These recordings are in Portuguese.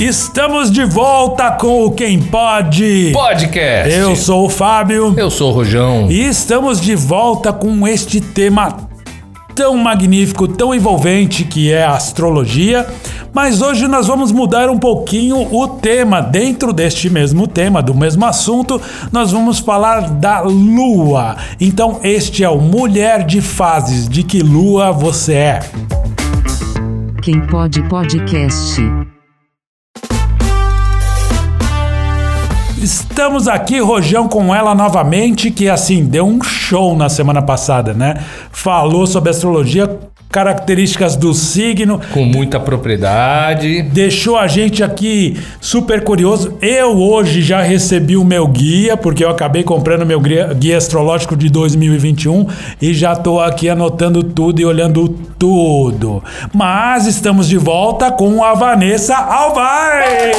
Estamos de volta com o Quem Pode. Podcast. Eu sou o Fábio. Eu sou o Rojão. E estamos de volta com este tema tão magnífico, tão envolvente que é a astrologia. Mas hoje nós vamos mudar um pouquinho o tema. Dentro deste mesmo tema, do mesmo assunto, nós vamos falar da lua. Então, este é o Mulher de Fases. De que lua você é? Quem pode podcast. Estamos aqui, Rojão, com ela novamente, que assim, deu um show na semana passada, né? Falou sobre astrologia, características do signo, Com muita propriedade. deixou a gente aqui super curioso. Eu hoje já recebi o meu guia, porque eu acabei comprando meu guia, guia astrológico de 2021 e já tô aqui anotando tudo e olhando tudo. Mas estamos de volta com a Vanessa Alvaz.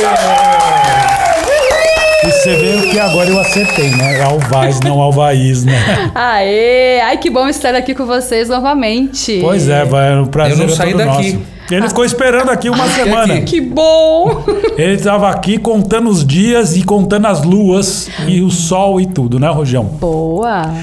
E você vê que agora eu acertei, né? É Alvaz, não Alvaiz, né? Aê! Ai, que bom estar aqui com vocês novamente. Pois é, vai, o prazer Eu não é saí todo daqui. nosso. Ele ficou esperando aqui uma semana. aqui. Que bom! Ele estava aqui contando os dias e contando as luas e o sol e tudo, né, Rojão? Boa!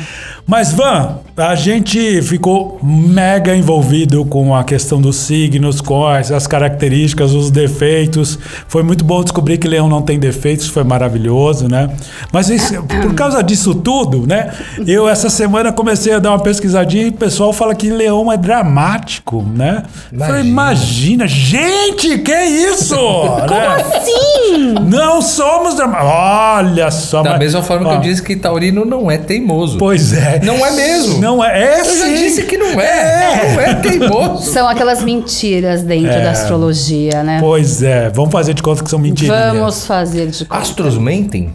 Mas, Van, a gente ficou mega envolvido com a questão dos signos, com as, as características, os defeitos. Foi muito bom descobrir que Leão não tem defeitos, foi maravilhoso, né? Mas isso- por causa disso tudo, né? Eu essa semana comecei a dar uma pesquisadinha e o pessoal fala que Leão é dramático, né? Falei, imagina, gente, que isso? Como Sim! Não somos dramáticos. Olha só. Da mas- mesma forma que ó, eu disse que Taurino não é teimoso. Pois é. Não é mesmo. Não é. É Eu já sim. disse que não é. Não é teimoso. São aquelas mentiras dentro É. da astrologia, né? Pois é. Vamos fazer de conta que são mentiras. Vamos fazer de conta. Astros mentem?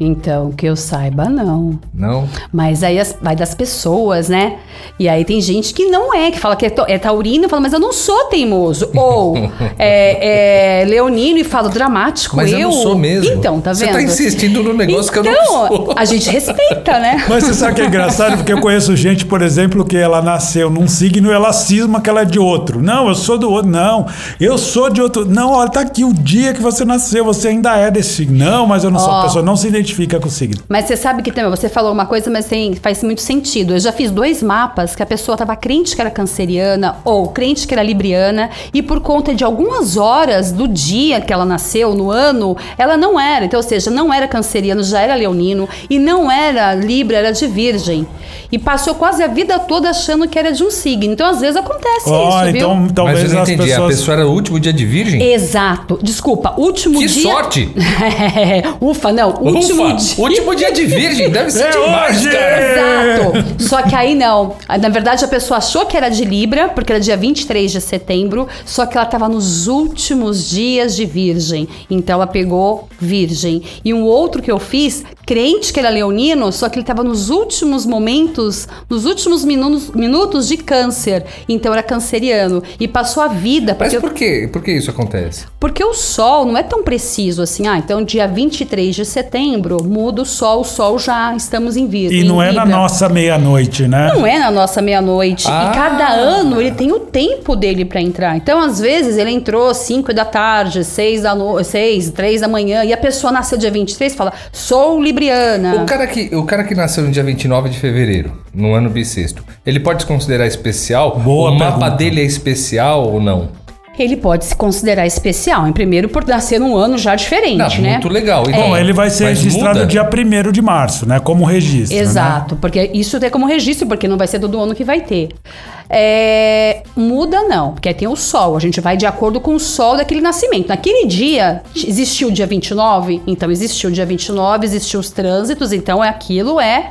Então, que eu saiba, não. Não. Mas aí as- vai das pessoas, né? E aí tem gente que não é, que fala que é, to- é taurino, fala, mas eu não sou teimoso. Ou é, é leonino e fala dramático, Mas eu, eu. não sou mesmo. Então, tá Você vendo? tá insistindo no negócio que eu não Então, sou. a gente respeita, né? Mas você sabe que é engraçado? Porque eu conheço gente, por exemplo, que ela nasceu num signo e ela cisma que ela é de outro. Não, eu sou do outro. Não, eu sou de outro. Não, olha, tá aqui o dia que você nasceu, você ainda é desse signo. Não, mas eu não sou. A pessoa não se identifica com o signo. Mas você sabe que também, você falou uma coisa, mas tem, faz muito sentido. Eu já fiz dois mapas que a pessoa estava crente que era canceriana ou crente que era libriana, e por conta de algumas horas do dia que ela nasceu, no ano, ela não era. Então, ou seja, não era canceriano, já era leonino, e não era libra, era de virgem. E passou quase a vida toda achando que era de um signo. Então, às vezes acontece Ó, isso, viu? então Mas talvez eu não as entendi. A pessoas. pessoa era o último dia de virgem? Exato. Desculpa, último Que dia. sorte! Ufa, não. Último Ufa, último dia de virgem. Deve ser É demais, hoje! cara. Exato. Só que aí não. Na verdade, a pessoa achou que era de Libra, porque era dia 23 de setembro, só que ela estava nos últimos dias de Virgem. Então ela pegou Virgem. E um outro que eu fiz, crente que era leonino, só que ele estava nos últimos momentos, nos últimos minutos, minutos de câncer. Então era canceriano. E passou a vida. Mas por quê? Por que isso acontece? porque o Sol não é tão preciso assim. Ah, então dia 23 de setembro, muda o Sol, o Sol já estamos em Virgem. E não é na noite meia-noite, né? Não é na nossa meia-noite. Ah. E cada ano ele tem o tempo dele pra entrar. Então, às vezes, ele entrou 5 da tarde, 6 da noite, 6, 3 da manhã, e a pessoa nasceu dia 23 e fala: sou libriana. O cara, que, o cara que nasceu no dia 29 de fevereiro, no ano bissexto, ele pode se considerar especial? Boa o mapa pergunta. dele é especial ou não? Ele pode se considerar especial, em primeiro por nascer num ano já diferente, Não, né? muito legal. É. Bom, ele vai ser Mas registrado muda? dia 1 de março, né? Como registro. né? Exato, porque isso tem como registro, porque não vai ser todo ano que vai ter. É, muda não, porque aí tem o sol, a gente vai de acordo com o sol daquele nascimento. Naquele dia, existiu o dia 29, então existiu o dia 29, existiu os trânsitos, então é aquilo é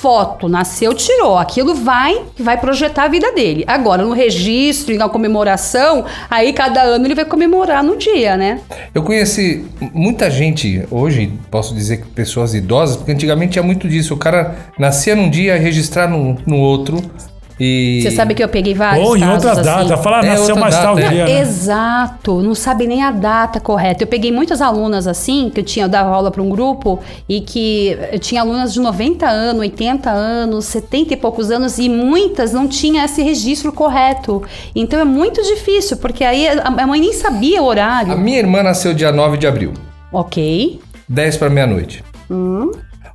foto, nasceu, tirou. Aquilo vai vai projetar a vida dele. Agora, no registro e na comemoração, aí cada ano ele vai comemorar no dia, né? Eu conheci muita gente, hoje posso dizer que pessoas idosas, porque antigamente tinha muito disso. O cara nascia num dia registrar no, no outro. E... Você sabe que eu peguei vários Ou em casos outra assim. data. Falar, É, nasceu outra mais tal data, é. dia, né? Exato, não sabe nem a data correta. Eu peguei muitas alunas assim, que eu tinha eu dava aula para um grupo e que eu tinha alunas de 90 anos, 80 anos, 70 e poucos anos e muitas não tinham esse registro correto. Então é muito difícil, porque aí a a mãe nem sabia o A horário. minha irmã nasceu dia 9 de abril, Ok. 10 para meia-noite. Hum.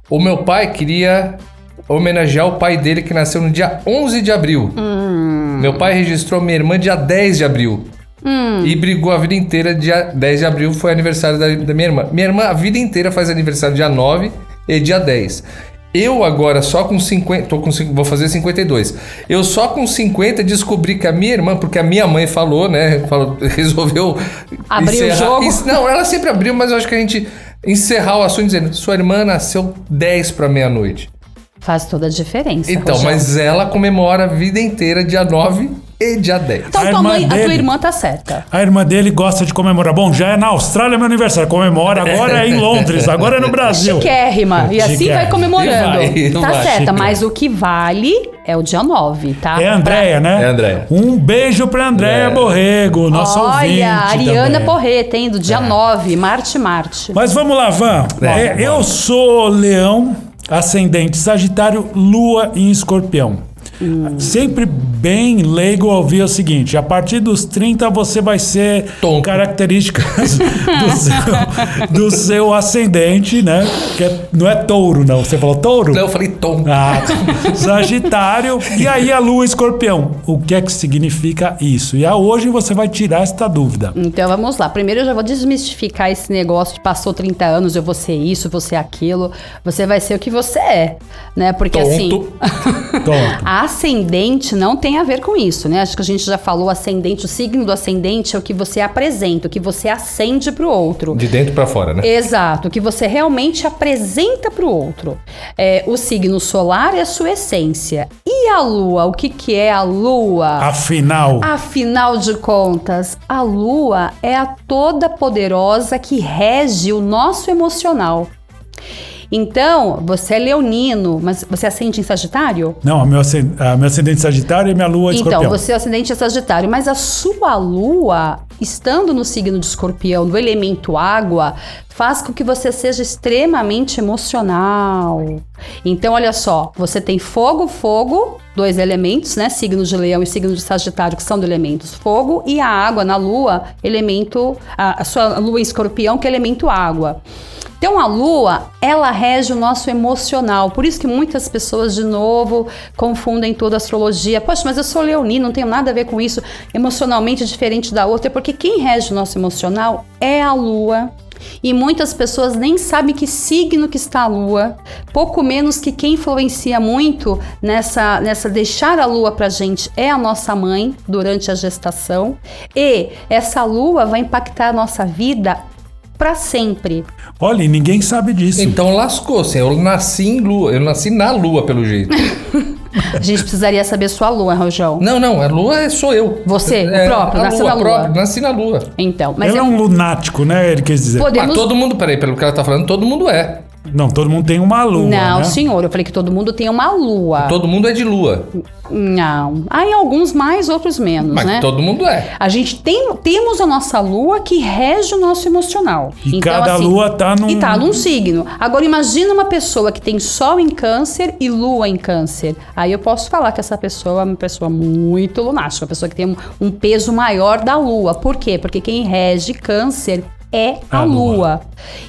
O meu pai queria homenagear o pai dele que nasceu no dia 11 de abril. Hum. Meu pai registrou minha irmã dia 10 de abril. Hum. E brigou a vida inteira, dia 10 de abril foi aniversário da, da minha irmã. Minha irmã a vida inteira faz aniversário dia 9 e dia 10. Eu agora só com 50, tô com, vou fazer 52. Eu só com 50 descobri que a minha irmã, porque a minha mãe falou, né, falou, resolveu Abriu o jogo? Isso- não, ela sempre abriu, mas eu acho que a gente encerrar o assunto dizendo, sua irmã nasceu 10 para meia-noite. Faz toda a diferença. Então, Rogério. mas ela comemora a vida inteira dia 9 e dia 10. Então A tua irmã mãe, a tua dele- irmã tá certa. A irmã dele gosta de comemorar. Bom, já é na Austrália meu aniversário. Comemora agora é em Londres, agora é no Brasil. Chiquérrima. E assim Chiquérrima. vai comemorando. E vai, tá vai, certa, mas o que vale é o dia 9, tá? É a Andréia, né? É a Andréia. Um beijo pra Andréia É. Borrego, nossa ouvinte Olha, Ariana. Porreta, hein? Do dia 9, Marte, Marte. Mas vamos lá, Van. É, É, vamos. eu sou leão, ascendente Sagitário, lua em escorpião. Sempre bem leigo ouvir o seguinte: a partir dos 30 você vai ser Tonto. características do seu, do seu ascendente, né? Que é- não é touro, não. Você falou touro? Não, eu falei tom. Ah, Sagitário. E aí a lua escorpião. O que é que significa isso? E a hoje você vai tirar esta dúvida. Então vamos lá. Primeiro eu já vou desmistificar esse negócio de passou 30 anos, eu vou ser isso, vou ser aquilo. Você vai ser o que você é, né? Porque assim. Tonto. Tonto. A ascendente não tem a ver com isso, né? Acho que a gente já falou ascendente, o signo do ascendente é o que você apresenta, o que você acende pro outro. De dentro pra fora, né? Exato, o que você realmente apresenta para o outro. É, o signo solar é a sua essência. E a lua? O que, que é a lua? Afinal. Afinal de contas, a lua é a toda poderosa que rege o nosso emocional. Então, você é leonino, mas você acende em Sagitário? Não, a meu, meu ascendente Sagitário e minha lua é Então, escorpião. você é o ascendente é Sagitário, mas a sua lua, estando no signo de escorpião, do elemento água, faz com que você seja extremamente emocional. Então, olha só, você tem fogo, fogo, dois elementos, né? Signo de leão e signo de Sagitário, que são de elementos fogo, e a água na lua, elemento. A, a sua lua em escorpião, que é elemento água. Então a lua, ela rege o nosso emocional. Por isso que muitas pessoas, de novo, confundem toda a astrologia. Poxa, mas eu sou leonino, não tenho nada a ver com isso. Emocionalmente diferente da outra. Porque quem rege o nosso emocional é a lua. E muitas pessoas nem sabem que signo que está a lua, pouco menos que quem influencia muito nessa, nessa deixar a lua pra gente é a nossa mãe durante a gestação. E essa lua vai impactar a nossa vida para sempre. Olha, e ninguém sabe disso. Então lascou-se. Eu nasci em lua. Eu nasci na lua, pelo jeito. A gente precisaria saber sua lua, Rojão. não, não. A lua é- sou eu. Você, o É, próprio, a nasceu na lua. própria, nasci na lua. Então, mas Ele é é um lunático, né? Ele quis dizer. Podemos- Mas todo mundo, peraí, pelo que ela tá falando, todo mundo é. Não, todo mundo tem uma lua. Não, né? senhor, eu falei que todo mundo tem uma lua. Todo mundo é de lua. Não. Aí alguns mais, outros menos, Mas né? todo mundo é. A gente tem, temos a nossa lua que rege o nosso emocional. E cada lua tá num- E tá num signo. Agora imagina uma pessoa que tem sol em câncer e lua em câncer. Aí eu posso falar que essa pessoa é uma pessoa muito lunática, uma pessoa que tem um, um peso maior da lua. Por quê? Porque quem rege câncer é a, A lua. lua.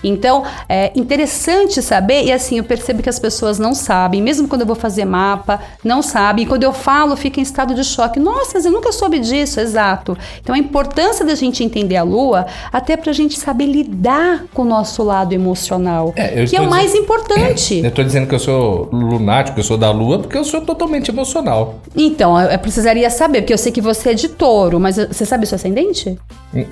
Então, é interessante saber, e assim, eu percebo que as pessoas não sabem, mesmo quando eu vou fazer mapa, não sabem. E quando eu falo, fica em estado de choque. Nossa, mas eu nunca soube disso, exato. Então, a importância da gente entender a lua, até pra gente saber lidar com o nosso lado emocional, É, eu que é o mais dizendo- importante. Eu tô dizendo que eu sou lunático, que eu sou da lua, porque eu sou totalmente emocional. Então, eu eu precisaria saber, porque eu sei que você é de touro, mas você sabe o seu ascendente?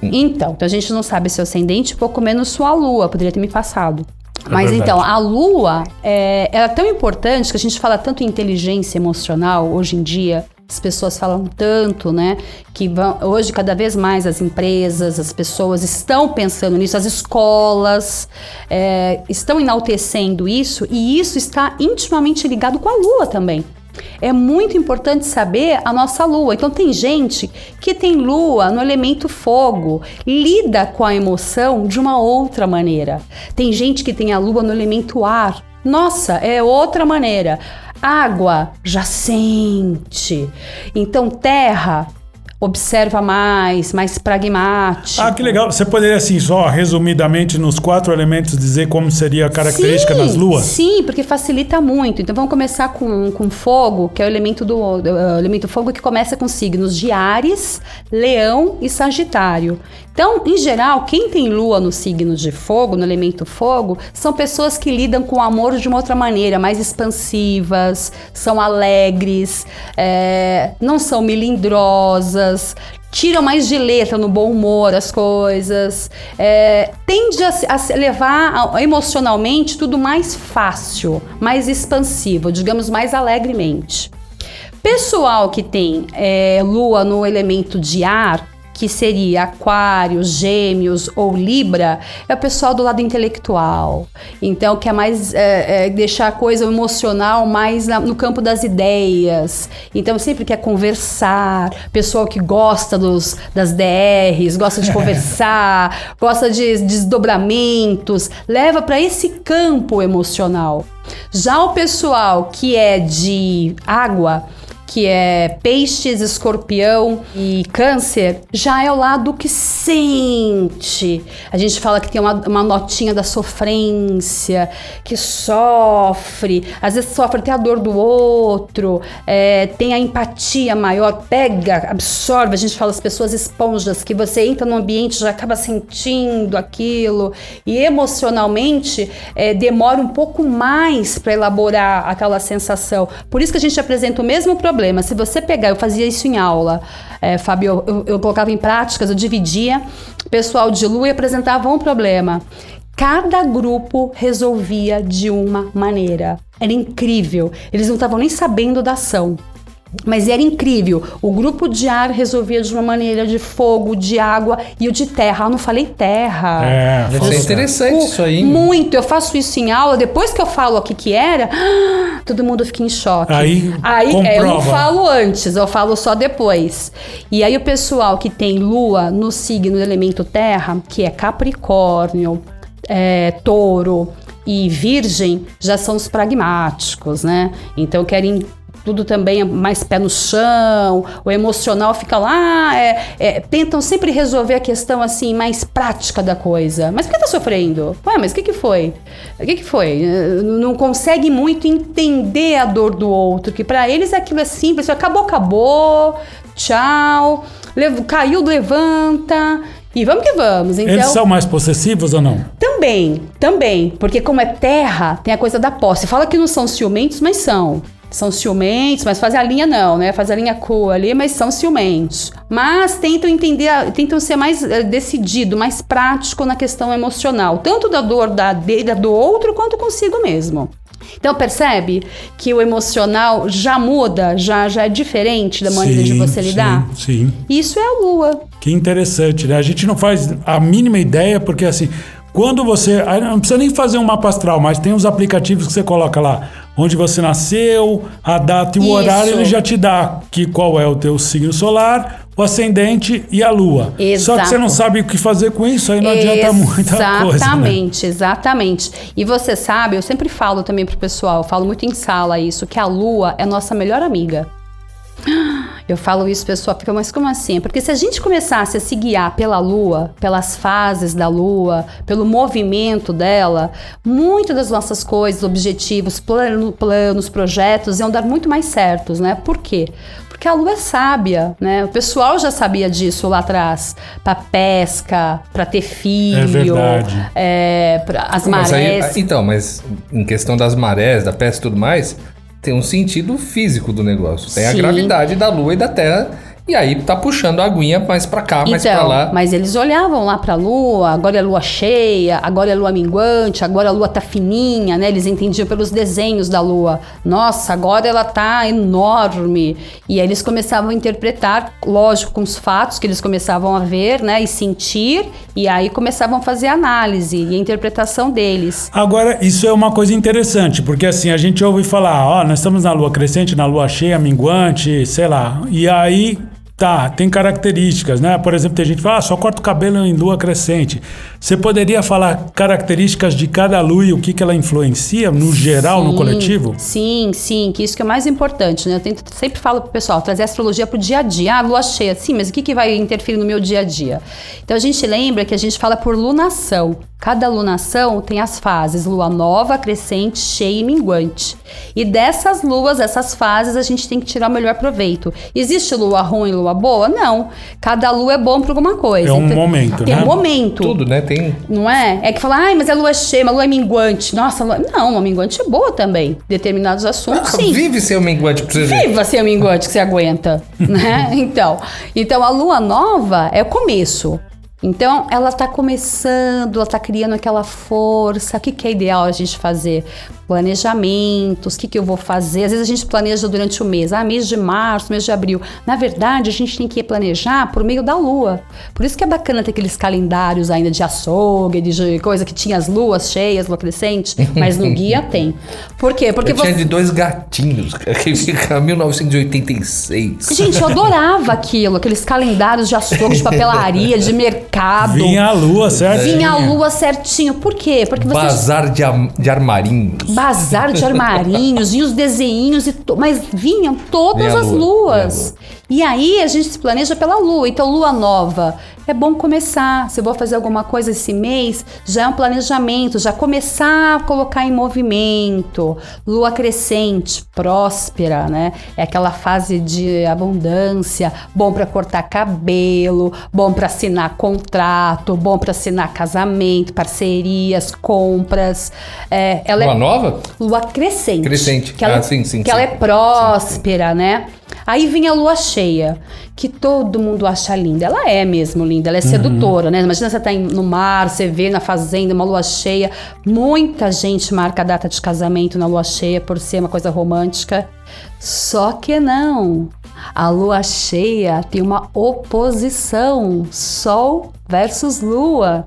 Então, então a gente não sabe seu ascendente, pouco menos sua lua, poderia ter me passado. Mas verdade. então, a lua é, ela é tão importante que a gente fala tanto em inteligência emocional hoje em dia. As pessoas falam tanto, né? Que vão- hoje, cada vez mais, as empresas, as pessoas estão pensando nisso, as escolas é, estão enaltecendo isso, e isso está intimamente ligado com a lua também. É muito importante saber a nossa lua. Então tem gente que tem lua no elemento fogo, lida com a emoção de uma outra maneira. Tem gente que tem a lua no elemento ar. Nossa, é outra maneira. Água já sente. Então terra observa mais, mais pragmático. Ah, que legal. Você poderia, assim, só resumidamente, nos quatro elementos, dizer como seria a característica sim, das luas? Sim, porque facilita muito. Então vamos começar com, com fogo, que é o elemento do o elemento fogo que começa com signos de Ares, Leão e Sagitário. Então, em geral, quem tem lua no signo de fogo, no elemento fogo, são pessoas que lidam com o amor de uma outra maneira, mais expansivas, são alegres, é, não são melindrosas, tiram mais de letra no bom humor as coisas, é, tende a, a levar emocionalmente tudo mais fácil, mais expansivo, digamos mais alegremente. Pessoal que tem é, lua no elemento de ar, que seria Aquário, Gêmeos ou Libra, é o pessoal do lado intelectual. Então, quer mais é, é, deixar a coisa emocional mais na, no campo das ideias. Então, sempre quer conversar. Pessoal que gosta dos, das DRs, gosta de conversar, gosta de desdobramentos, leva para esse campo emocional. Já o pessoal que é de água, que é peixes, escorpião e câncer, já é o lado que sente. A gente fala que tem uma, uma notinha da sofrência, que sofre, às vezes sofre até a dor do outro, é, tem a empatia maior, pega, absorve. A gente fala as pessoas esponjas, que você entra no ambiente já acaba sentindo aquilo e emocionalmente é, demora um pouco mais para elaborar aquela sensação. Por isso que a gente apresenta o mesmo problema problema. Se você pegar, eu fazia isso em aula, é, Fábio, eu, eu colocava em práticas, eu dividia, pessoal de lua e apresentava um problema. Cada grupo resolvia de uma maneira. Era incrível. Eles não estavam nem sabendo da ação. Mas era incrível. O grupo de ar resolvia de uma maneira de fogo, de água e o de terra. Eu não falei terra. É, Deve ser interessante isso aí. Muito. Eu faço isso em aula. Depois que eu falo o que que era, todo mundo fica em choque. Aí, aí é, eu não falo antes, eu falo só depois. E aí o pessoal que tem lua no signo do elemento terra, que é Capricórnio, é, Touro e Virgem, já são os pragmáticos, né? Então querem tudo também é mais pé no chão, o emocional fica lá, é, é, tentam sempre resolver a questão assim mais prática da coisa. Mas por que tá sofrendo? Ué, mas o que, que foi? O que, que foi? Não consegue muito entender a dor do outro, que para eles aquilo é simples, acabou, acabou, tchau, caiu, levanta. E vamos que vamos. Então, Eles são mais possessivos ou não? Também, também. Porque como é terra, tem a coisa da posse. Fala que não são ciumentos, mas são são ciumentos, mas fazem a linha não, né? Faz a linha cu ali, mas são ciumentos. Mas tentam entender, tentam ser mais uh, decidido, mais prático na questão emocional, tanto da dor da do outro, quanto consigo mesmo. Então percebe que o emocional já muda, já, já é diferente da maneira sim, de você lidar? Sim, sim. Isso é a lua. Que interessante, né? A gente não faz a mínima ideia, porque assim, quando você. Não precisa nem fazer um mapa astral, mas tem uns aplicativos que você coloca lá onde você nasceu, a data e o Isso. horário, ele já te dá que qual é o teu signo solar, o ascendente e a lua. Exato. Só que você não sabe o que fazer com isso, aí não adianta muita coisa. Exatamente, né? exatamente. E você sabe, eu sempre falo também pro pessoal, eu falo muito em sala isso, que a lua é nossa melhor amiga. Eu falo isso, pessoal, fica, mas como assim? Porque se a gente começasse a se guiar pela lua, pelas fases da lua, pelo movimento dela, muitas das nossas coisas, objetivos, plano, planos, projetos iam dar muito mais certos, né? Por quê? Porque a lua é sábia, né? O pessoal já sabia disso lá atrás. Para pesca, para ter filho, é. É, pra, as marés. Mas aí, então, mas em questão das marés, da pesca e tudo mais, tem um sentido físico do negócio. Tem Sim. a gravidade da Lua e da Terra E aí tá puxando a aguinha mais pra cá, mais pra lá. Então, mas eles olhavam lá pra lua, agora é lua cheia, agora é lua minguante, agora a lua tá fininha, né? Eles entendiam pelos desenhos da lua. Nossa, agora ela tá enorme. E aí eles começavam a interpretar, lógico, com os fatos que eles começavam a ver, né? E sentir, e aí começavam a fazer a análise e a interpretação deles. Agora, isso é uma coisa interessante, porque assim, a gente ouve falar, ó, nós estamos na lua crescente, na lua cheia, minguante, sei lá. E aí, tá, tem características, né? Por exemplo, tem gente que fala, ah, só corta o cabelo em lua crescente. Você poderia falar características de cada lua e o que, que ela influencia no geral, no Sim, coletivo? Sim, sim, que isso que é o mais importante, né? Eu tento, sempre falo pro pessoal, trazer a astrologia pro dia a dia. Ah, lua cheia, sim, mas o que, que vai interferir no meu dia a dia? Então a gente lembra que a gente fala por lunação. Cada lunação tem as fases lua nova, crescente, cheia e minguante. E dessas luas, essas fases, a gente tem que tirar o melhor proveito. Existe lua ruim e lua boa? Não. Cada lua é bom para alguma coisa. É um momento, tem né? um momento. Tudo, né? Tem. Não é? É que fala, ai, mas a lua é cheia, a lua é minguante. Nossa, lua... não, a minguante é boa também. Determinados assuntos, Ah, sim. Vive seu minguante pra você ver. Viva ser o minguante que você aguenta, né? Então, então a lua nova é o começo. Então, ela tá começando, ela tá criando aquela força. O que, que é ideal a gente fazer? Planejamentos, o que, que eu vou fazer? Às vezes a gente planeja durante o mês, ah, mês de março, mês de abril. Na verdade, a gente tem que planejar por meio da lua. Por isso que é bacana ter aqueles calendários ainda de açougue, de coisa que tinha as luas cheias, lua crescente, mas no guia tem. Por quê? Porque Eu tinha você. de dois gatinhos, que fica 1986. Gente, eu adorava aquilo, aqueles calendários de açougue, de papelaria, de mercado. Vinha a lua, certo? Vinha a lua certinho. Por quê? Porque você. Bazar de, de armarinhos. Bazar de armarinhos, vinha os desenhinhos, e to- mas vinham todas Vinha as lua, luas. E aí a gente se planeja pela lua. Então, lua nova. É bom começar. Se eu vou fazer alguma coisa esse mês, já é um planejamento, já começar a colocar em movimento. Lua crescente, próspera, né? É aquela fase de abundância, bom para cortar cabelo, bom para assinar contrato, bom para assinar casamento, parcerias, compras. É, ela é Lua nova? lua crescente. Crescente. Que ela, Ah, sim, sim, Que sim. ela é próspera, né? Aí vem a lua cheia, que todo mundo acha linda. Ela é mesmo linda, ela é sedutora, né? Imagina você tá no mar, você vê na fazenda uma lua cheia. Muita gente marca a data de casamento na lua cheia por ser uma coisa romântica. Só que não. A lua cheia tem uma oposição, Sol versus Lua.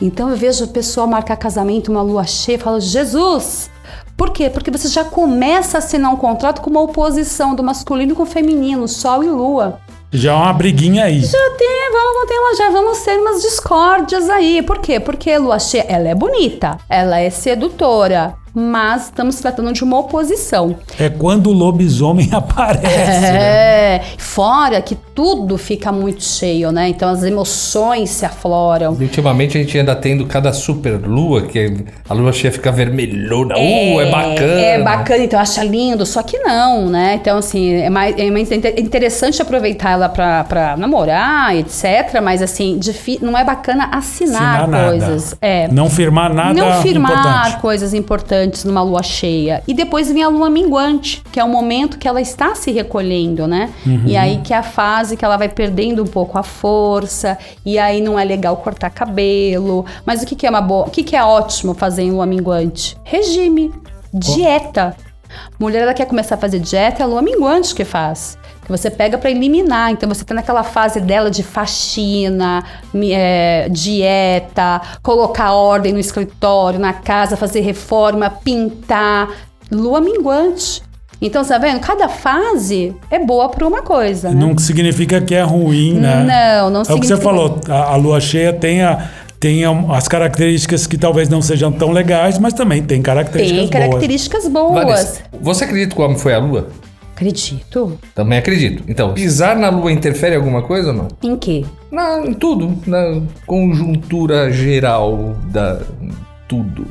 Então eu vejo o pessoal marcar casamento uma lua cheia e falo, Jesus! Por quê? Porque você já começa a assinar um contrato com uma oposição do masculino com o feminino, Sol e Lua. Já é uma briguinha aí. Já tem, vamos ter, já vamos ter umas discórdias aí. Por quê? Porque lua cheia, ela é bonita, ela é sedutora, mas estamos tratando de uma oposição. É quando o lobisomem aparece. né? É, fora que tudo fica muito cheio, né? Então as emoções se afloram. E ultimamente a gente anda tendo cada super lua, que a lua cheia fica vermelhona. uh, é bacana. É bacana, então acha lindo, só que não, né? Então, assim, é mais, é mais inte- interessante aproveitar ela pra, pra namorar, etc. Mas, assim, não é bacana assinar, Assinar nada. coisas. É. Não firmar nada não firmar importante. coisas importantes numa lua cheia. E depois vem a lua minguante, que é o momento que ela está se recolhendo, né? Uhum. E aí que é a fase que ela vai perdendo um pouco a força, e aí não é legal cortar cabelo. Mas o que, que é uma boa. O que, que é ótimo fazer em lua minguante? Regime, dieta. Mulher, ela quer começar a fazer dieta, é a lua minguante que faz. Que você pega pra eliminar. Então você tá naquela fase dela de faxina, é, dieta, colocar ordem no escritório, na casa, fazer reforma, pintar. Lua minguante. Então, você tá vendo? Cada fase é boa pra uma coisa, né? Não significa que é ruim, né? Não, não É o que você significa- falou, a, a lua cheia tem, a- tem a- as características que talvez não sejam tão legais, mas também tem características Tem características boas. Vanessa, você acredita que o homem foi à lua? Acredito. Também acredito. Então, pisar na lua interfere em alguma coisa ou não? Em quê? Na, em tudo. Na conjuntura geral da. Tudo.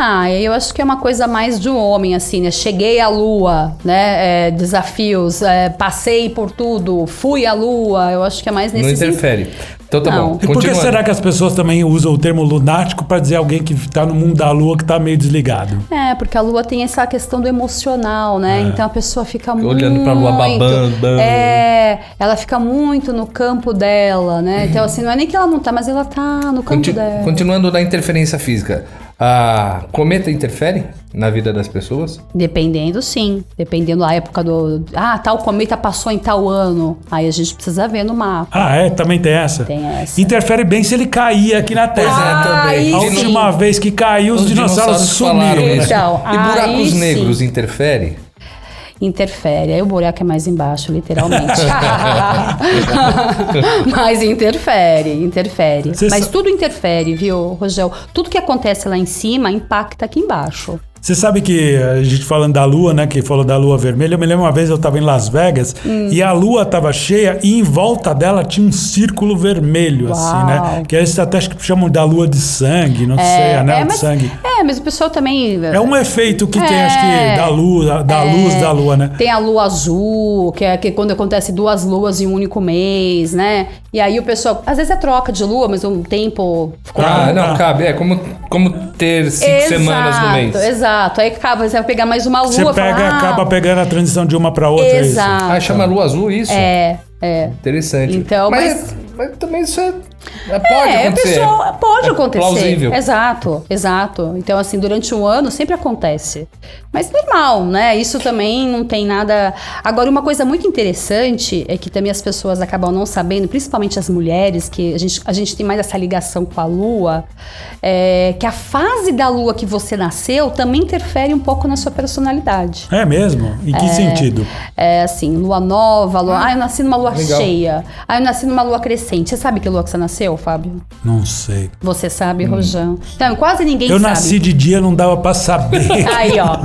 Ah, eu acho que é uma coisa mais de um homem, assim, né? Cheguei à lua, né? É, desafios, é, passei por tudo, fui à lua. Eu acho que é mais nesse não sentido. interfere. Então tá Não. bom. E por que será que as pessoas também usam o termo lunático para dizer alguém que está no mundo da lua que está meio desligado? É, porque a lua tem essa questão do emocional, né? Então a pessoa fica muito. Olhando pra lua babando. É, ela fica muito no campo dela, né? Então, assim, não é nem que ela não tá, mas ela tá no campo Conti- dela. Continuando na interferência física. A cometa interfere na vida das pessoas? Dependendo, sim. Dependendo da época do. Ah, tal cometa passou em tal ano. Aí a gente precisa ver no mapa. Ah, é? Também tem essa? Tem essa. Interfere bem se ele cair aqui na Terra. É, também. Aí A sim. última vez que caiu, os, dinossauros, falaram, sumiram. né? Então, E buracos aí sim. negros interfere? Interfere. Aí o buraco é mais embaixo, literalmente. Mas interfere, interfere. Você Mas tudo interfere, viu, Rogel? Tudo que acontece lá em cima impacta aqui embaixo. Você sabe que a gente falando da lua, né? Que falou da lua vermelha. Eu me lembro uma vez eu estava em Las Vegas Hum. e a lua estava cheia e em volta dela tinha um círculo vermelho, assim, Uau. né? Que eles até acho que chamam da lua de sangue, não sei, anel é, de mas, sangue. é, mas o pessoal também. É um efeito que tem, É. acho que, da luz, da luz da lua, né? Tem a lua azul, que é que quando acontece duas luas em um único mês, né? E aí o pessoal. Às vezes é troca de lua, mas um tempo. ficou Ah, não, cabe. É como, como ter cinco semanas no mês. Exato. Aí acaba, você vai pegar mais uma lua. Você fala, pega, ah, acaba pegando a transição de uma para outra. é? Exato. Ah, chama lua azul isso? É, é. Interessante. Então, mas, mas também isso é. É- Pode é, acontecer. pessoal, pode É acontecer. Plausível. Exato, exato. Então, assim, durante o ano sempre acontece. Mas normal, né? Isso também não tem nada. Agora, uma coisa muito interessante é que também as pessoas acabam não sabendo, principalmente as mulheres, que a gente, a gente tem mais essa ligação com a lua, é que a fase da lua que você nasceu também interfere um pouco na sua personalidade. É mesmo? Em que sentido? É assim, lua nova, lua. Ah, eu nasci numa lua legal. cheia. Ah, eu nasci numa lua crescente. Você sabe que lua que você nasceu, Fábio? Não sei. Você sabe, Rojão. Então, quase ninguém Eu sabe. nasci de dia, não dava pra saber. Aí, ó.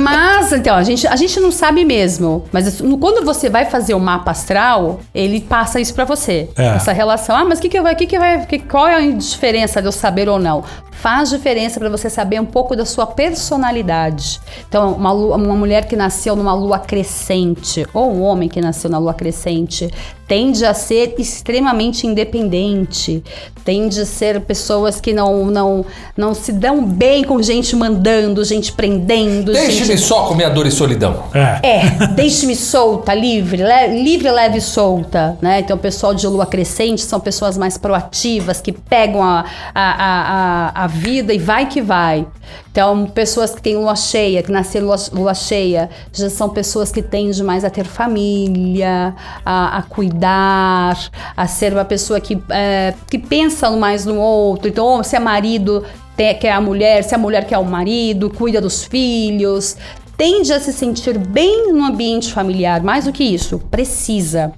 Mas, então, a gente, a gente não sabe mesmo. Mas no- quando você vai fazer o mapa astral, ele passa isso pra você. É. Essa relação. Ah, mas o que, que vai. Que que vai que, qual é a diferença de eu saber ou não? Faz diferença pra você saber um pouco da sua personalidade. Então, uma, lua- uma mulher que nasceu numa lua crescente, ou um homem que nasceu na lua crescente, tende a ser extremamente independente. Tende a ser pessoas que não, não, não se dão bem com gente mandando, gente prendendo. Deixe-me gente... só com minha dor e solidão. É. É, deixe-me solta, livre, le- livre, leve e solta, né? Então, o pessoal de lua crescente são pessoas mais proativas, que pegam a, a, a, a, a vida e vai que vai. Então, pessoas que têm lua cheia, que nasceram lua, lua cheia, já são pessoas que tendem mais a ter família, a, a cuidar, a ser uma pessoa que, é, que pensa mais no outro. Então, se é marido, quer a mulher, se a mulher quer o marido, cuida dos filhos, tende a se sentir bem no ambiente familiar. Mais do que isso, precisa.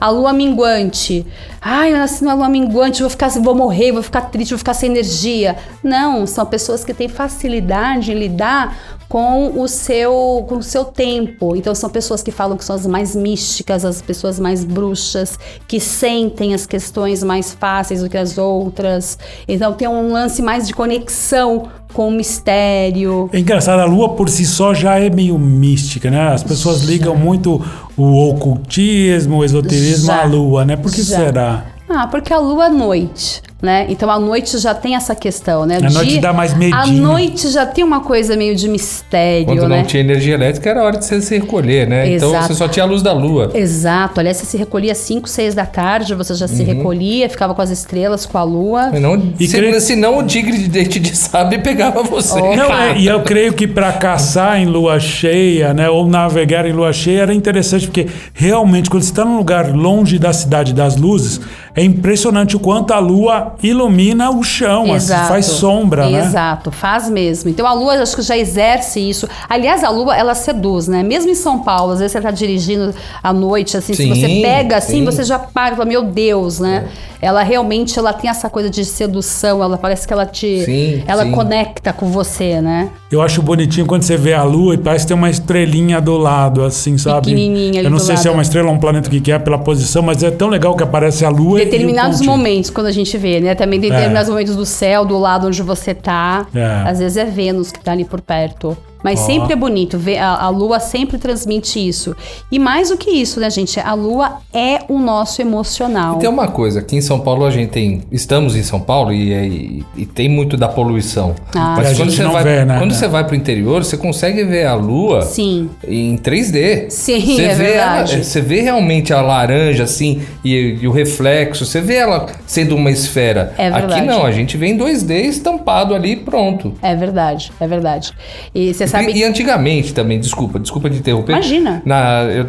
A lua minguante. Ai, eu nasci numa lua minguante, vou ficar, vou morrer, vou ficar triste, vou ficar sem energia. Não, são pessoas que têm facilidade em lidar com o seu com o seu tempo. Então são pessoas que falam que são as mais místicas, as pessoas mais bruxas, que sentem as questões mais fáceis do que as outras. Então tem um lance mais de conexão com mistério. É engraçado, a lua por si só já é meio mística, né? As pessoas ligam muito o ocultismo, o esoterismo Já. à lua, né? Por que Já. será? Ah, porque a lua é noite, né? Então a noite já tem essa questão, né? A noite dá mais medinho. A noite já tem uma coisa meio de mistério, Quando né? não tinha energia elétrica, era hora de você se recolher, né? Então Exato. você só tinha a luz da lua. Exato. Aliás, você se recolhia às 5, 6 da tarde, você já Uhum. se recolhia, ficava com as estrelas, com a lua. Não, E se, cre- Senão o tigre de dente de sabre pegava você. Oh. Não, é, e eu creio que para caçar em lua cheia, né, ou navegar em lua cheia era interessante porque realmente quando você está num lugar longe da cidade das luzes, é impressionante o quanto a lua ilumina o chão, assim, faz sombra, né? Exato, faz mesmo. Então a lua acho que já exerce isso. Aliás, a lua ela seduz, né? Mesmo em São Paulo, às vezes você tá dirigindo à noite, assim, Sim, se você pega assim, sim. você já para e fala, meu Deus, né? Ela realmente ela tem essa coisa de sedução, ela parece que ela te Sim, ela sim. conecta com você, né? Eu acho bonitinho quando você vê a lua e parece que tem uma estrelinha do lado, assim, sabe? Pequenininha ali Eu não do sei se é lado. uma estrela ou um planeta que é pela posição, mas é tão legal que aparece a lua e Determinados momentos, quando a gente vê, né? Também tem É. momentos do céu, do lado onde você tá. É. Às vezes é Vênus que tá ali por perto. Mas Ó. sempre é bonito ver a, a lua sempre transmite isso. E mais do que isso, né, gente? A lua é o nosso emocional. E tem uma coisa, aqui em São Paulo a gente tem. Estamos em São Paulo e, e- e tem muito da poluição. Ah. A Mas quando gente você não vai, vê, né? quando você vai pro interior, você consegue ver a lua Sim. em 3D. Sim, você é vê verdade. Ela, você vê realmente a laranja assim e, e o reflexo. Você vê ela sendo uma esfera. É verdade. Aqui não, a gente vê em 2D estampado ali pronto. É verdade, é verdade. E você sabe. E, antigamente também, desculpa, desculpa de interromper. Imagina. Na, eu-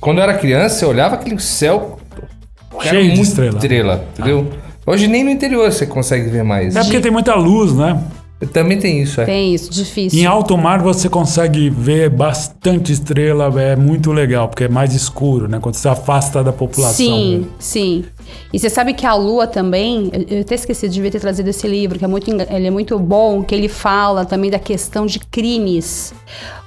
quando eu era criança, eu olhava aquele céu. era Cheio de muito estrela. entendeu? Hoje nem no interior você consegue ver mais. É porque tem muita luz, né? Também tem isso, é. Tem isso, difícil. Em alto mar você consegue ver bastante estrela, é muito legal, porque é mais escuro, né? Quando você afasta da população. Sim, né? sim. E você sabe que a Lua também, eu até esqueci, devia ter trazido esse livro, que é muito, ele é muito bom, que ele fala também da questão de crimes.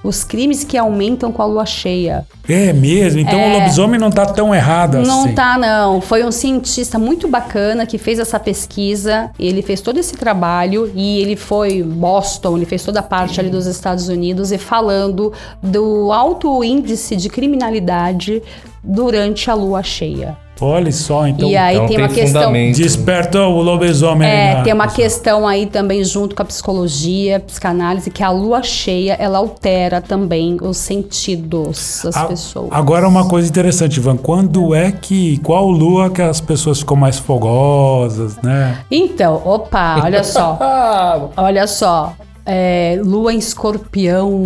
Os crimes que aumentam com a Lua cheia. É mesmo, então o lobisomem não tá tão errado Não assim. tá, não. Foi um cientista muito bacana que fez essa pesquisa. Ele fez todo esse trabalho e ele foi em Boston, ele fez toda a parte ali dos Estados Unidos e falando do alto índice de criminalidade durante a lua cheia. Olha só, então e aí então tem tem uma questão. desperta o lobisomem. aí É, tem uma questão aí também junto com a psicologia, psicanálise, que a lua cheia, ela altera também os sentidos das A- pessoas. Agora uma coisa interessante, Ivan, quando é que, qual lua que as pessoas ficam mais fogosas, né? Então, opa, olha só. Olha só, é, lua em escorpião.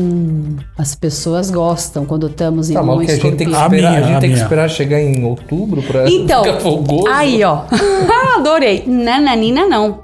As pessoas gostam quando estamos em tá lua em que a gente tem que escorpião. A esperar, minha, a gente tem que esperar chegar em outubro pra Então, ficar fogoso. aí ó, adorei. Nananina não.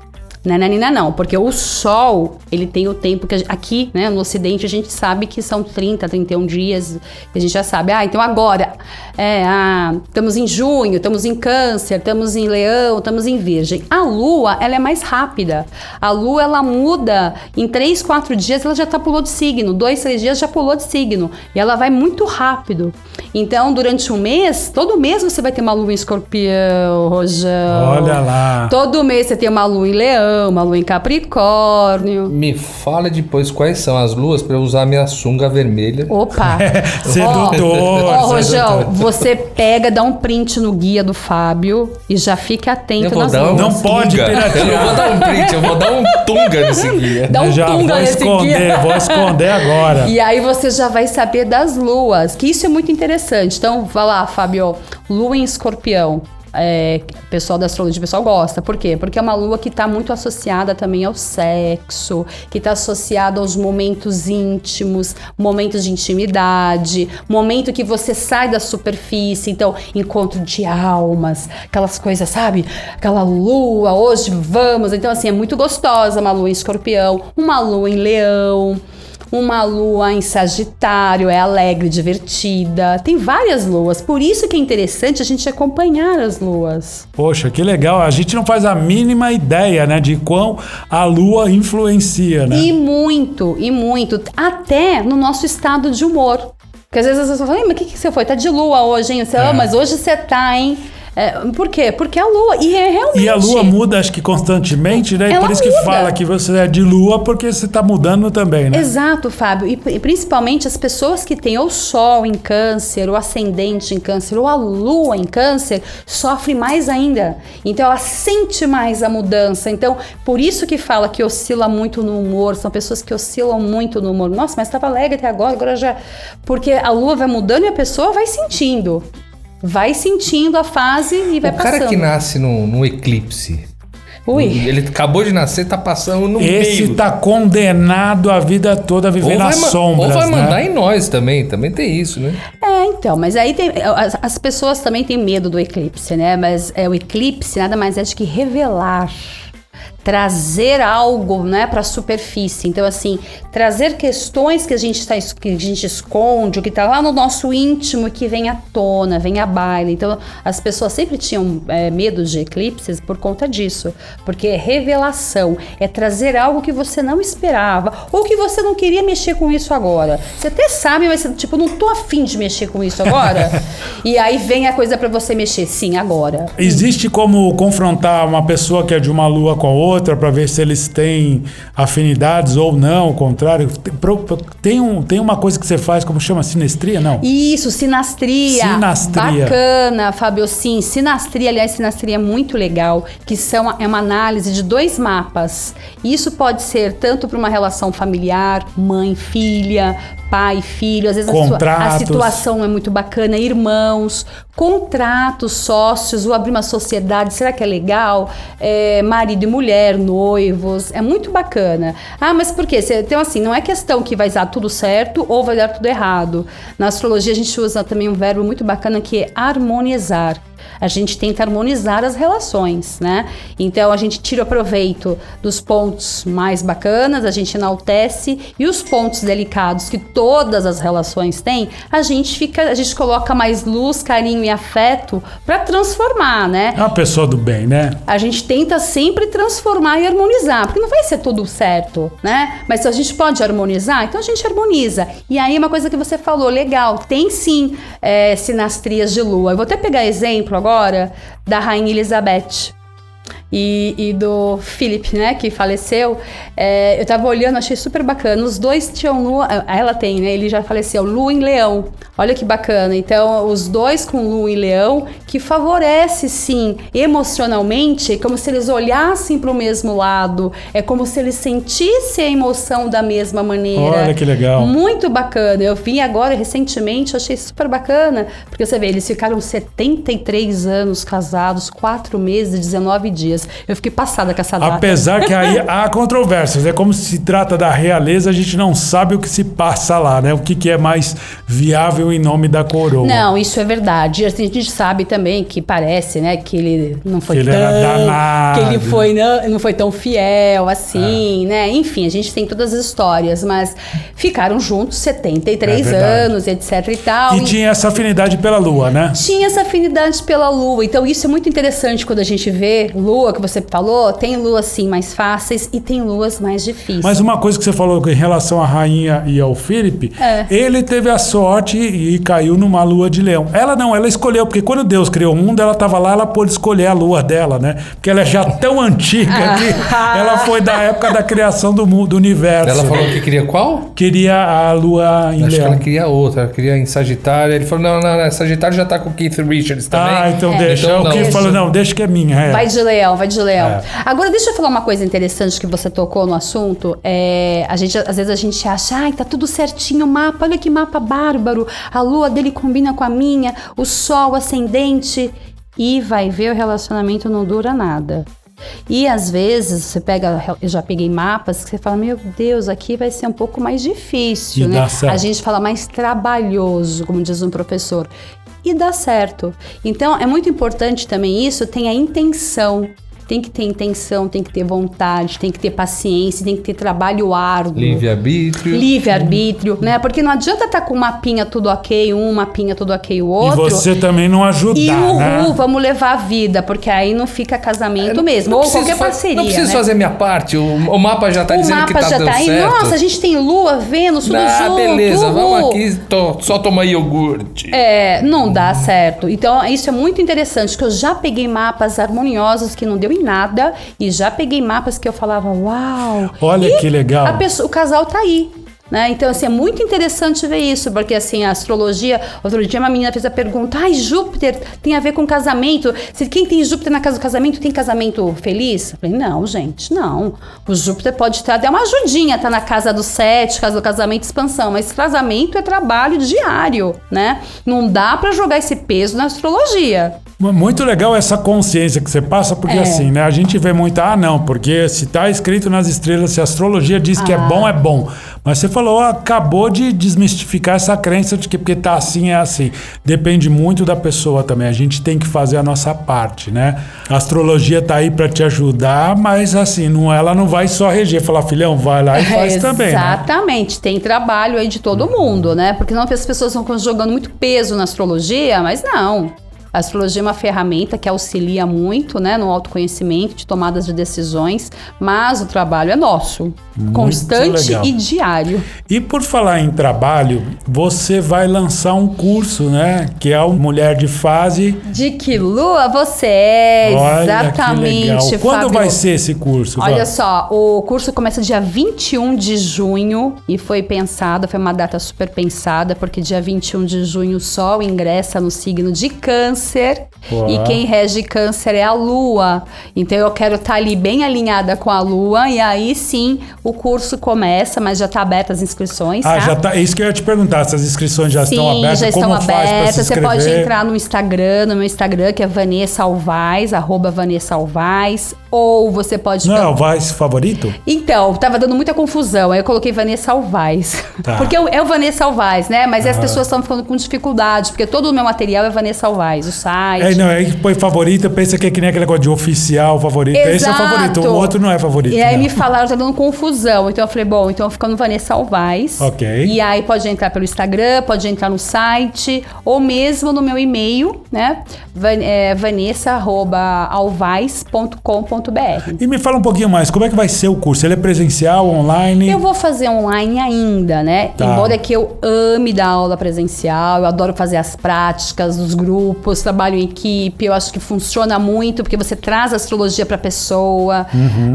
Nananina não, porque o sol, ele tem o tempo que a aqui, né, no ocidente a gente sabe que são 30, 31 dias, a gente já sabe, ah, então agora, é, ah, estamos em junho, estamos em câncer, estamos em leão, estamos em virgem. A lua, ela é mais rápida. A lua, ela muda em 3, 4 dias, ela já tá pulou de signo, 2, 3 dias já pulou de signo, e ela vai muito rápido. Então, durante um mês, todo mês você vai ter uma lua em escorpião, Rojão. Olha lá. Todo mês você tem uma lua em leão, uma lua em capricórnio. Me fala depois quais são as luas pra eu usar minha sunga vermelha. Opa! Sedutor, Ó, ó, Rojão, você pega, dá um print no guia do Fábio e já fica atento Eu vou nas dar um luas. Não pode piratear. Eu não vou dar um print, eu vou dar um tunga nesse guia. Dá um Eu já tunga vou nesse esconder, guia. vou esconder agora. E aí você já vai saber das luas, que isso é muito interessante. Então, vai lá, Fábio, lua em escorpião. É, pessoal da astrologia, o pessoal gosta. Por quê? Porque é uma lua que está muito associada também ao sexo, que está associada aos momentos íntimos, momentos de intimidade, momento que você sai da superfície, então, encontro de almas, aquelas coisas, sabe? Aquela lua, hoje vamos. Então, assim, é muito gostosa uma lua em escorpião, uma lua em leão. Uma lua em Sagitário é alegre, divertida. Tem várias luas, por isso que é interessante a gente acompanhar as luas. Poxa, que legal. A gente não faz a mínima ideia, né, de quão a lua influencia, né? E muito, e muito. Até no nosso estado de humor. Porque às vezes as pessoas falam, "Ih, mas o que, que você foi? Tá de lua hoje, hein? Você, É. "Ah, mas hoje você tá, hein? É, por quê? Porque a lua. E é realmente. E a lua muda, acho que constantemente, né? Ela por isso que muda. fala que você é de lua, porque você tá mudando também, né? Exato, Fábio. E, e principalmente as pessoas que têm ou Sol em Câncer, ou Ascendente em Câncer, ou a Lua em Câncer, sofrem mais ainda. Então ela sente mais a mudança. Então, por isso que fala que oscila muito no humor. São pessoas que oscilam muito no humor. Nossa, mas estava alegre até agora, agora já. Porque a Lua vai mudando e a pessoa vai sentindo. Vai sentindo a fase e vai o cara passando. que nasce num, num eclipse. Ui. Ele acabou de nascer, tá passando no Esse meio. tá condenado a vida toda a viver nas ma- sombras, ou vai mandar né? em nós também, também tem isso, né? É, então, mas aí tem, as, as pessoas também têm medo do eclipse, né? Mas é, o eclipse nada mais é do que revelar, trazer algo, né, para a superfície. Então, assim, trazer questões que a gente tá, que a gente esconde, o que tá lá no nosso íntimo, que vem à tona, vem à baila. Então, as pessoas sempre tinham é, medo de eclipses por conta disso, porque é revelação, é trazer algo que você não esperava ou que você não queria mexer com isso agora. Você até sabe, mas você, tipo, não tô afim de mexer com isso agora. e aí vem a coisa para você mexer, sim, agora. Existe como confrontar uma pessoa que é de uma lua com a outra? Outra para ver se eles têm afinidades ou não, ao contrário. Tem, um, tem uma coisa que você faz, como chama? Sinestria? Não. Isso, sinastria. Sinastria. Bacana, Fábio. Sim, sinastria, aliás, sinastria é muito legal, que são, é uma análise de dois mapas. Isso pode ser tanto para uma relação familiar, mãe, filha, pai, filho, às vezes a a, situação é muito bacana, irmãos, contratos, sócios, ou abrir uma sociedade, será que é legal? É, marido e mulher, noivos, é muito bacana. Ah, mas por quê? Então, assim, não é questão que vai dar tudo certo ou vai dar tudo errado. Na astrologia, a gente usa também um verbo muito bacana que é harmonizar. A gente tenta harmonizar as relações, né? Então a gente tira proveito dos pontos mais bacanas, a gente enaltece e os pontos delicados que todas as relações têm, a gente fica, a gente coloca mais luz, carinho e afeto para transformar, né? É uma pessoa do bem, né? A gente tenta sempre transformar e harmonizar, porque não vai ser tudo certo, né? Mas se a gente pode harmonizar, então a gente harmoniza. E aí, uma coisa que você falou, legal, tem sim é, sinastrias de lua. Eu vou até pegar exemplo agora da Rainha Elizabeth. E, e do Philip, né, que faleceu, É, eu tava olhando, achei super bacana. Os dois tinham lua, ela tem, né? Ele já faleceu, lua em leão. Olha que bacana. Então, os dois com lua em leão, que favorece, sim, emocionalmente, é como se eles olhassem para o mesmo lado, é como se eles sentissem a emoção da mesma maneira. Olha que legal. Muito bacana. Eu vim agora recentemente, achei super bacana, porque você vê, eles ficaram 73 anos casados, 4 meses e 19 dias. Eu fiquei passada com essa data. Apesar que aí há controvérsias, é como se trata da realeza, a gente não sabe o que se passa lá, né? O que, que é mais viável em nome da coroa. Não, isso é verdade. Assim, a gente sabe também que parece, né, que ele não foi Que ele tão, era danado. que ele foi não, não foi tão fiel assim, É. né? Enfim, a gente tem todas as histórias, mas ficaram juntos 73 É anos, etc e tal. E tinha essa afinidade pela lua, né? tinha essa afinidade pela lua. Então, isso é muito interessante quando a gente vê lua, que você falou, tem luas sim mais fáceis e tem luas mais difíceis. Mas uma coisa que você falou em relação à rainha e ao Felipe, É. ele teve a sorte e caiu numa lua de leão. Ela não, ela escolheu, porque quando Deus criou o mundo, ela estava lá, ela pôde escolher a lua dela, né? Porque ela é já tão antiga que ela foi da época da criação do, mu- do universo. Ela falou que queria qual? Queria a lua em Acho que leão. ela queria outra, ela queria em Sagitário. Ele falou: não, não, não, Sagitário já tá com o Keith Richards também. Ah, então É. deixa. Então o que não. falou, não, deixa que é minha. É. Vai de leão, vai de leão. É. Agora, deixa eu falar uma coisa interessante que você tocou no assunto. É, a gente, às vezes a gente acha, ai, tá tudo certinho o mapa, olha que mapa bárbaro. A lua dele combina com a minha, o sol ascendente. E vai ver, o relacionamento não dura nada. E às vezes você pega, eu já peguei mapas que você fala, meu Deus, aqui vai ser um pouco mais difícil, E né? A gente fala mais trabalhoso, como diz um professor. E dá certo. Então é muito importante também isso, tem a intenção. Tem que ter intenção, tem que ter vontade, tem que ter paciência, tem que ter trabalho árduo. Livre-arbítrio. Livre-arbítrio, né? Porque não adianta estar com um mapinha tudo ok, um mapinha tudo ok, o E outro. você também não ajudar, E uhul, né? vamos levar a vida, porque aí não fica casamento mesmo. Ou preciso qualquer parceria. Não preciso né? fazer minha parte. O, o mapa já tá o dizendo que mapa tá já dando tá aí. certo. Nossa, a gente tem lua, Vênus, tudo Ah, junto. beleza, vamos uhul. aqui, to- só tomar iogurte. É, não dá certo. Então, isso é muito interessante, que eu já peguei mapas harmoniosos que não deu em nada e já peguei mapas que eu falava, uau. Olha E que legal. pessoa- o casal tá aí. Né? Então, assim, é muito interessante ver isso, porque assim, a astrologia, outro dia uma menina fez a pergunta, ai, Júpiter tem a ver com casamento. Se quem tem Júpiter na casa do casamento tem casamento feliz? Eu falei, não, gente, não. O Júpiter pode ter até uma ajudinha, tá na casa do sete, casa do casamento, expansão, mas casamento é trabalho diário, né? Não dá pra jogar esse peso na astrologia. Muito legal essa consciência que você passa, porque É. assim, né? A gente vê muito, ah, não, porque se tá escrito nas estrelas, se a astrologia diz que é Ah. bom, é bom. Mas você falou, acabou de desmistificar essa crença de que porque tá assim, é assim. Depende muito da pessoa também. A gente tem que fazer a nossa parte, né? A astrologia tá aí para te ajudar, mas assim, não, ela não vai só reger, falar, filhão, vai lá e faz também. Né? Exatamente, tem trabalho aí de todo mundo, né? Porque não as pessoas vão jogando muito peso na astrologia, mas não. A astrologia é uma ferramenta que auxilia muito, né, no autoconhecimento, de tomadas de decisões, mas o trabalho é nosso, constante legal. e diário. E por falar em trabalho, você vai lançar um curso, né? Que é o Mulher de Fase. De que lua você é? Olha Exatamente. Quando Fábio. vai ser esse curso? Olha Val? só, o curso começa dia 21 de junho e foi pensada, foi uma data super pensada, porque dia 21 de junho o Sol ingressa no signo de Câncer ser Uau. e quem rege Câncer é a Lua. Então eu quero estar ali bem alinhada com a Lua e aí sim o curso começa, mas já tá aberta as inscrições, Ah, tá? já tá. Isso que eu ia te perguntar. Se as inscrições já estão Sim, abertas, já estão abertas. Você pode entrar no Instagram, no meu Instagram, que é Vanessa Alvaz, arroba Vanessa Alvaz. Ou você pode. Não é o Vice favorito? Então, tava dando muita confusão. Aí eu coloquei Vanessa Alvaz. Tá. Porque é o Vanessa Alvaz, né? Mas as pessoas estão ficando com dificuldade, porque todo o meu material é Vanessa Alvaz, o site. É, não, aí põe favorito, pensa que é que nem aquele negócio de oficial, favorito. Esse é o Exato. favorito, o outro não é favorito. E aí não. me falaram, tá dando confusão. Então eu falei, bom, então fica no Vanessa Alvaz. Ok. E aí pode entrar pelo Instagram, pode entrar no site, ou mesmo no meu e-mail, né? Van, é, vanessa.alvaz.com.br. E me fala um pouquinho mais, como é que vai ser o curso? Ele é presencial, online? Eu vou fazer online ainda, né? Tá. Embora que eu ame dar aula presencial, eu adoro fazer as práticas dos grupos, trabalho em equipe, eu acho que funciona muito porque você traz a astrologia para a pessoa.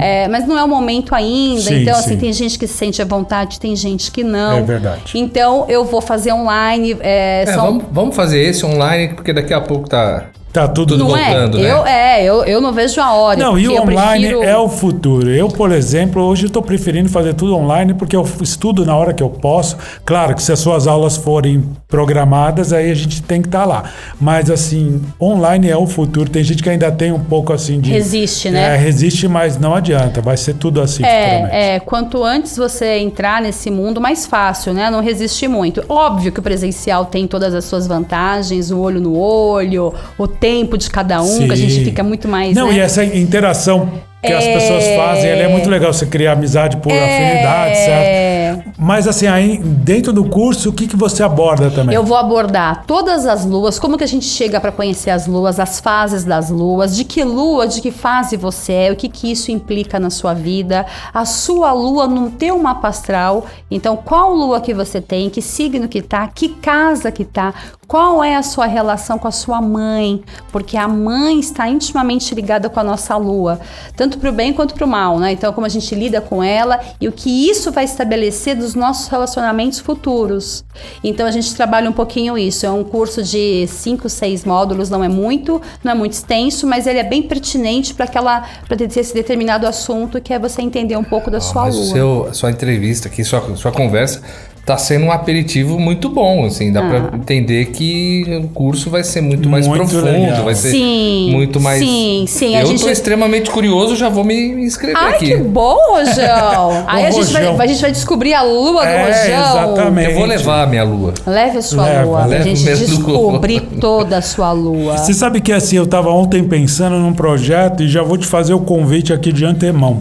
É, mas não é o momento ainda, Uhum. Sim, então sim. assim tem gente que se sente à vontade, tem gente que não. É verdade. Então eu vou fazer online. É, É, só- vamos, vamos fazer esse online, porque daqui a pouco tá. Tá tudo Tudo é? voltando, né? Eu, é, eu, eu não vejo a hora. Não, e o online prefiro- é o futuro. Eu, por exemplo, hoje estou preferindo fazer tudo online porque eu estudo na hora que eu posso. Claro que se as suas aulas forem programadas, aí a gente tem que estar lá. Mas assim, online é o futuro. Tem gente que ainda tem um pouco assim de. Resiste, né? É, resiste, mas não adianta. Vai ser tudo assim. É, é, quanto antes você entrar nesse mundo, mais fácil, né? Não resistir muito. Óbvio que o presencial tem todas as suas vantagens, o olho no olho, o tempo de cada um, que a gente Sim. fica muito mais. Não, né? e essa interação que as É. pessoas fazem, ela é muito legal. Você criar amizade por afinidade, certo? É. Mas assim, aí dentro do curso, o que, que você aborda também? Eu vou abordar todas as luas, como que a gente chega para conhecer as luas, as fases das luas, de que lua, de que fase você é, o que que isso implica na sua vida, a sua lua no teu mapa astral, então qual lua que você tem, que signo que tá, que casa que tá, qual é a sua relação com a sua mãe, porque a mãe está intimamente ligada com a nossa lua, tanto para o bem quanto para o mal, né? Então como a gente lida com ela e o que isso vai estabelecer dos nossos relacionamentos futuros. Então a gente trabalha um pouquinho isso. É um curso de cinco, seis módulos, não é muito, não é muito extenso, mas ele é bem pertinente para aquela, para ter esse determinado assunto que é você entender um pouco da sua Mas o lua. seu, sua entrevista aqui, sua, sua conversa, tá sendo um aperitivo muito bom, assim. Dá Ah. pra entender que o curso vai ser muito mais Muito profundo, legal. vai ser Sim, muito mais... sim, sim, a Eu gente- tô extremamente curioso, já vou me inscrever Ai, aqui. que bom, Rojão! Aí a gente, vai, a gente vai descobrir a lua do É, Rojão. exatamente. Eu vou levar a minha lua. Leve a sua Leva, lua, pra leva gente mesmo. descobrir toda a sua lua. Você sabe que assim, eu estava ontem pensando num projeto e já vou te fazer o convite aqui de antemão.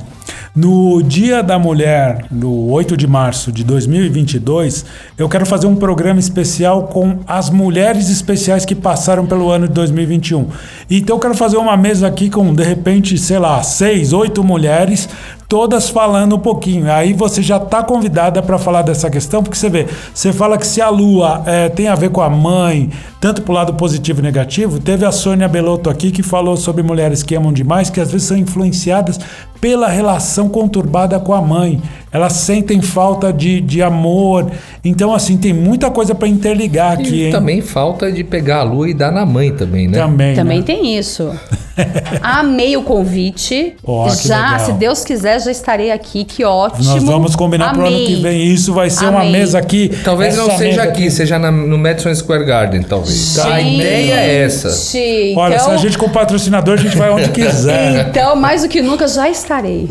No Dia da Mulher, no 8 de março de 2022, eu quero fazer um programa especial com as mulheres especiais que passaram pelo ano de 2021. Então eu quero fazer uma mesa aqui com, de repente, sei lá, seis, oito mulheres, todas falando um pouquinho. Aí você já está convidada para falar dessa questão, porque você vê, você fala que se a Lua eh, tem a ver com a mãe, tanto pro lado positivo e negativo, teve a Sônia Belotto aqui que falou sobre mulheres que amam demais, que às vezes são influenciadas pela relação conturbada com a mãe. Elas sentem falta de, de amor. Então, assim, tem muita coisa para interligar aqui, E hein? também falta de pegar a lua e dar na mãe também, né? Também. Também né? tem isso. Amei o convite. Que já, legal. se Deus quiser, já estarei aqui. Que ótimo. Nós vamos combinar pro ano Amei. que vem. Isso vai ser uma Amei. mesa aqui. Talvez não seja mesa aqui, seja na- no Madison Square Garden, talvez. Tá, a ideia é essa. Gente, Olha, se então, a gente com patrocinador, a gente vai onde quiser. então, mais do que nunca, já estarei.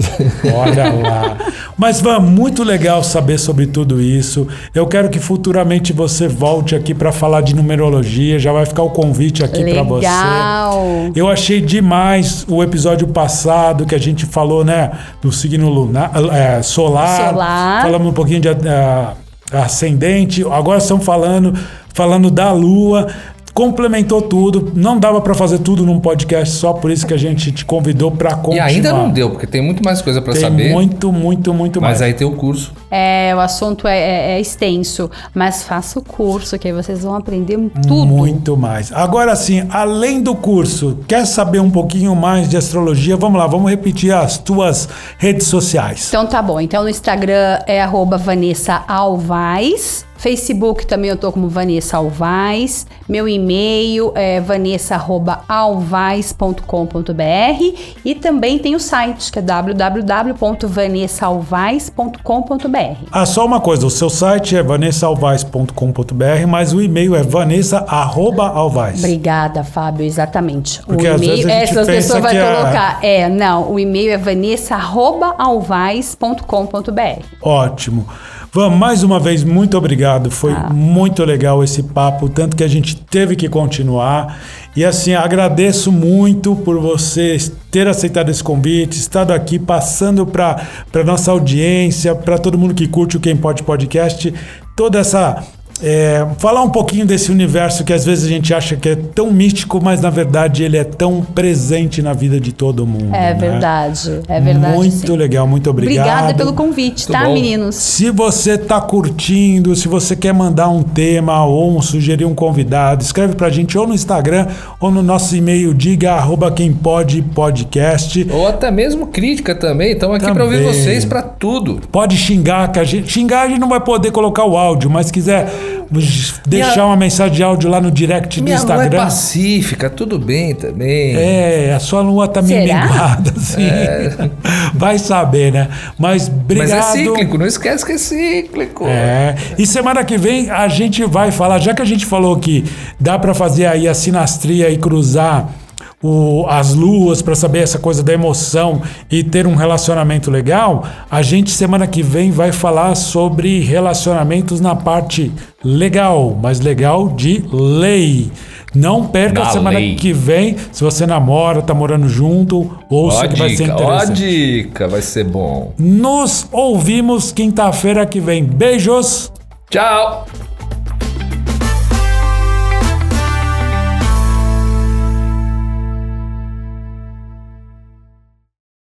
Olha lá. Mas, Van, muito legal saber sobre tudo isso. Eu quero que futuramente você volte aqui para falar de numerologia. Já vai ficar o convite aqui para você. Legal. Eu achei demais o episódio passado que a gente falou, né, do signo lunar, é, solar. Solar. Falamos um pouquinho de ah, ascendente. Agora estamos falando falando da lua. Complementou tudo. Não dava pra fazer tudo num podcast só, por isso que a gente te convidou pra E continuar. ainda não deu, porque tem muito mais coisa pra Tem saber. muito, muito, muito Mas mais. aí tem o curso. É, o assunto é, é- é extenso, mas faça o curso, que aí vocês vão aprender tudo. Muito mais. Agora sim, além do curso, quer saber um pouquinho mais de astrologia? Vamos lá, vamos repetir as tuas redes sociais. Então tá bom. Então no Instagram é arroba Vanessa Alvaz. Facebook também eu tô como Vanessa Alvaz. Meu e-mail é vanessa.alvaz.com.br e também tem o site que é www.vanessaalvaz.com.br. Ah, só uma coisa, o seu site é vanessaalvaz.com.br, mas o e-mail é vanessa@alvaz. Obrigada, Fábio, exatamente. Porque o e-mail, gente essas pessoas vai que é- colocar. É, não, o e-mail é vanessa.alvaz.com.br. Ótimo. Van, mais uma vez, muito obrigado. Foi muito legal esse papo, tanto que a gente teve que continuar. E assim, agradeço muito por você ter aceitado esse convite, estado aqui passando para nossa audiência, para todo mundo que curte o Quem Pode Podcast, toda essa. É, falar um pouquinho desse universo que às vezes a gente acha que é tão místico, mas na verdade ele é tão presente na vida de todo mundo. É né? verdade, é verdade. Muito sim. legal, muito obrigado. Obrigada pelo convite, Muito tá, bom. meninos? Se você tá curtindo, se você quer mandar um tema ou um- sugerir um convidado, escreve pra gente ou no Instagram ou no nosso e-mail diga arroba quem pode podcast. Ou até mesmo crítica também. Estamos aqui para ouvir Também. vocês para tudo. Pode xingar, que a gente, xingar a gente não vai poder colocar o áudio, mas se quiser deixar Minha- uma mensagem de áudio lá no direct do Minha lua é Instagram. pacífica, tudo bem também. É, a sua lua tá meio Será? minguada, assim. Vai saber, né? Mas obrigado. Mas é cíclico, não esquece que é cíclico. É. E semana que vem a gente vai falar, já que a gente falou que dá pra fazer aí a sinastria e cruzar o- as luas pra saber essa coisa da emoção e ter um relacionamento legal, a gente semana que vem vai falar sobre relacionamentos na parte legal, mas legal de lei. Não perca Na a semana lei. que vem, se você namora, tá morando junto, ouça Ó que vai ser dica, ó a interessante. dica, vai ser bom. Nos ouvimos quinta-feira que vem. Beijos! Tchau!